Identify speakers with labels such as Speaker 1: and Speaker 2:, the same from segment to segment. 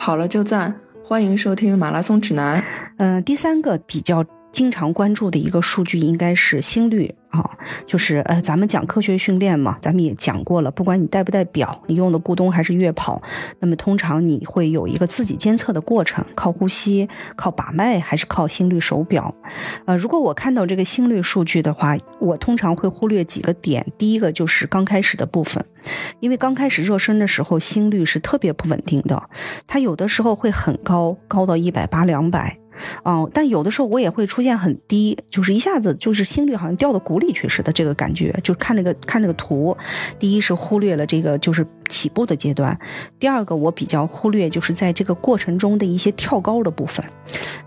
Speaker 1: 跑了就赞，欢迎收听马拉松指南。
Speaker 2: 嗯，第三个比较经常关注的一个数据应该是心率。啊，就是呃，咱们讲科学训练嘛，咱们也讲过了，不管你带不带表，你用的咕咚还是月跑，那么通常你会有一个自己监测的过程，靠呼吸、靠把脉，还是靠心率手表？呃，如果我看到这个心率数据的话，我通常会忽略几个点。第一个就是刚开始的部分，因为刚开始热身的时候，心率是特别不稳定的，它有的时候会很高，高到一百八、两百。哦，但有的时候我也会出现很低，就是一下子就是心率好像掉到谷里去似的这个感觉。就看那个看那个图，第一是忽略了这个就是起步的阶段，第二个我比较忽略就是在这个过程中的一些跳高的部分，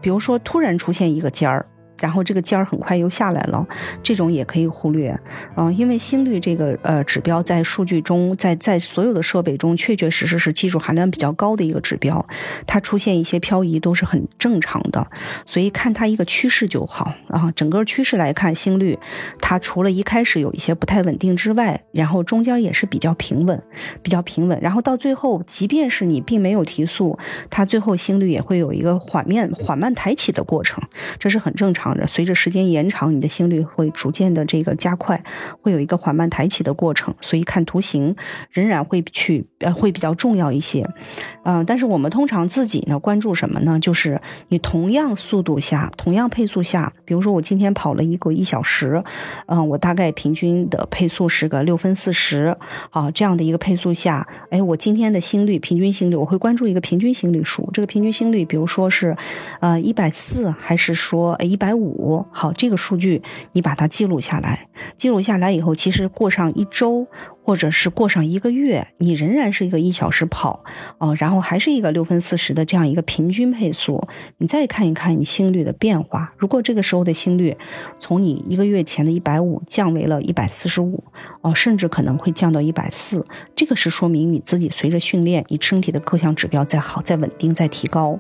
Speaker 2: 比如说突然出现一个尖儿。然后这个尖儿很快又下来了，这种也可以忽略，嗯，因为心率这个呃指标在数据中，在在所有的设备中，确确实实是技术含量比较高的一个指标，它出现一些漂移都是很正常的，所以看它一个趋势就好啊。整个趋势来看，心率它除了一开始有一些不太稳定之外，然后中间也是比较平稳，比较平稳，然后到最后，即便是你并没有提速，它最后心率也会有一个缓慢缓慢抬起的过程，这是很正常。随着时间延长，你的心率会逐渐的这个加快，会有一个缓慢抬起的过程。所以看图形仍然会去呃会比较重要一些，嗯，但是我们通常自己呢关注什么呢？就是你同样速度下，同样配速下，比如说我今天跑了一个一小时，嗯，我大概平均的配速是个六分四十，啊，这样的一个配速下，哎，我今天的心率平均心率，我会关注一个平均心率数。这个平均心率，比如说是呃一百四，还是说一百五？五好，这个数据你把它记录下来，记录下来以后，其实过上一周或者是过上一个月，你仍然是一个一小时跑哦，然后还是一个六分四十的这样一个平均配速，你再看一看你心率的变化。如果这个时候的心率从你一个月前的一百五降为了一百四十五哦，甚至可能会降到一百四，这个是说明你自己随着训练，你身体的各项指标在好、在稳定、在提高。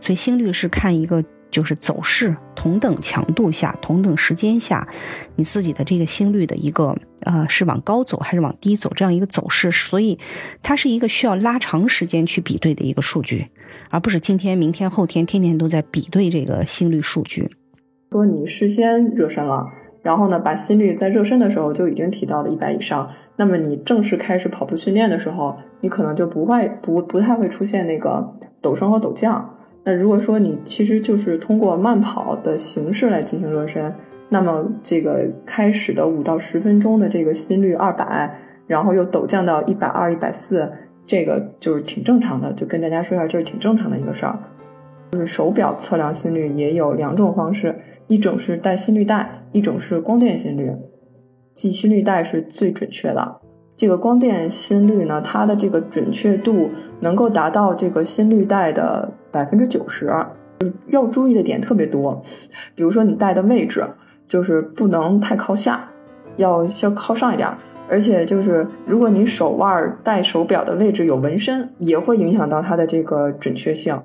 Speaker 2: 所以心率是看一个。就是走势同等强度下、同等时间下，你自己的这个心率的一个呃是往高走还是往低走这样一个走势，所以它是一个需要拉长时间去比对的一个数据，而不是今天、明天、后天天天都在比对这个心率数据。
Speaker 1: 说你事先热身了，然后呢把心率在热身的时候就已经提到了一百以上，那么你正式开始跑步训练的时候，你可能就不会不不太会出现那个陡升和陡降。那如果说你其实就是通过慢跑的形式来进行热身，那么这个开始的五到十分钟的这个心率二百，然后又陡降到一百二、一百四，这个就是挺正常的。就跟大家说一下，这是挺正常的一个事儿。就是手表测量心率也有两种方式，一种是带心率带，一种是光电心率。记心率带是最准确的。这个光电心率呢，它的这个准确度能够达到这个心率带的百分之九十。要注意的点特别多，比如说你戴的位置，就是不能太靠下，要稍靠上一点。而且就是如果你手腕戴手表的位置有纹身，也会影响到它的这个准确性。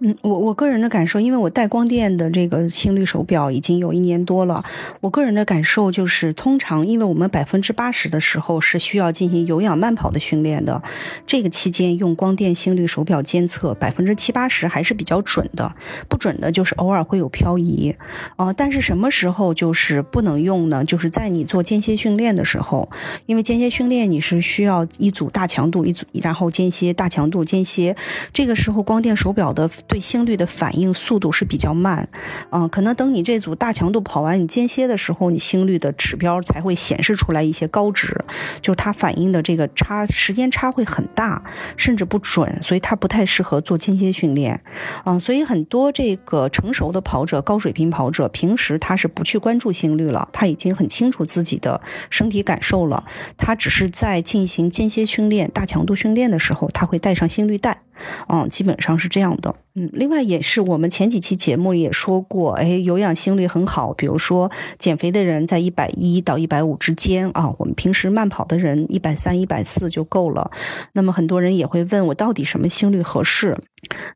Speaker 2: 嗯，我我个人的感受，因为我带光电的这个心率手表已经有一年多了，我个人的感受就是，通常因为我们百分之八十的时候是需要进行有氧慢跑的训练的，这个期间用光电心率手表监测百分之七八十还是比较准的，不准的就是偶尔会有漂移，啊，但是什么时候就是不能用呢？就是在你做间歇训练的时候，因为间歇训练你是需要一组大强度，一组然后间歇大强度间歇，这个时候光电手表的。对心率的反应速度是比较慢，嗯，可能等你这组大强度跑完，你间歇的时候，你心率的指标才会显示出来一些高值，就是它反应的这个差时间差会很大，甚至不准，所以它不太适合做间歇训练，嗯，所以很多这个成熟的跑者、高水平跑者，平时他是不去关注心率了，他已经很清楚自己的身体感受了，他只是在进行间歇训练、大强度训练的时候，他会带上心率带。嗯，基本上是这样的。嗯，另外也是我们前几期节目也说过，哎，有氧心率很好。比如说减肥的人在一百一到一百五之间啊，我们平时慢跑的人一百三、一百四就够了。那么很多人也会问我，到底什么心率合适？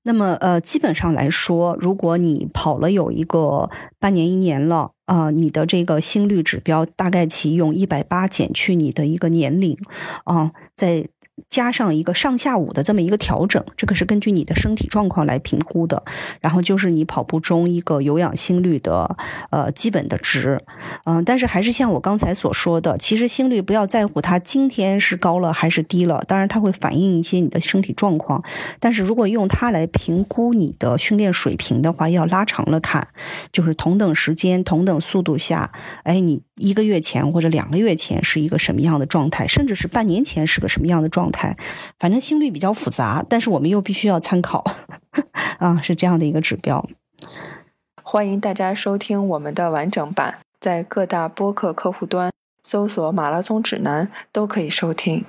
Speaker 2: 那么呃，基本上来说，如果你跑了有一个半年、一年了。啊，你的这个心率指标大概其用一百八减去你的一个年龄，啊，在。加上一个上下午的这么一个调整，这个是根据你的身体状况来评估的。然后就是你跑步中一个有氧心率的呃基本的值，嗯，但是还是像我刚才所说的，其实心率不要在乎它今天是高了还是低了，当然它会反映一些你的身体状况。但是如果用它来评估你的训练水平的话，要拉长了看，就是同等时间、同等速度下，哎，你一个月前或者两个月前是一个什么样的状态，甚至是半年前是个什么样的状。态，反正心率比较复杂，但是我们又必须要参考，啊，是这样的一个指标。
Speaker 1: 欢迎大家收听我们的完整版，在各大播客客户端搜索“马拉松指南”都可以收听。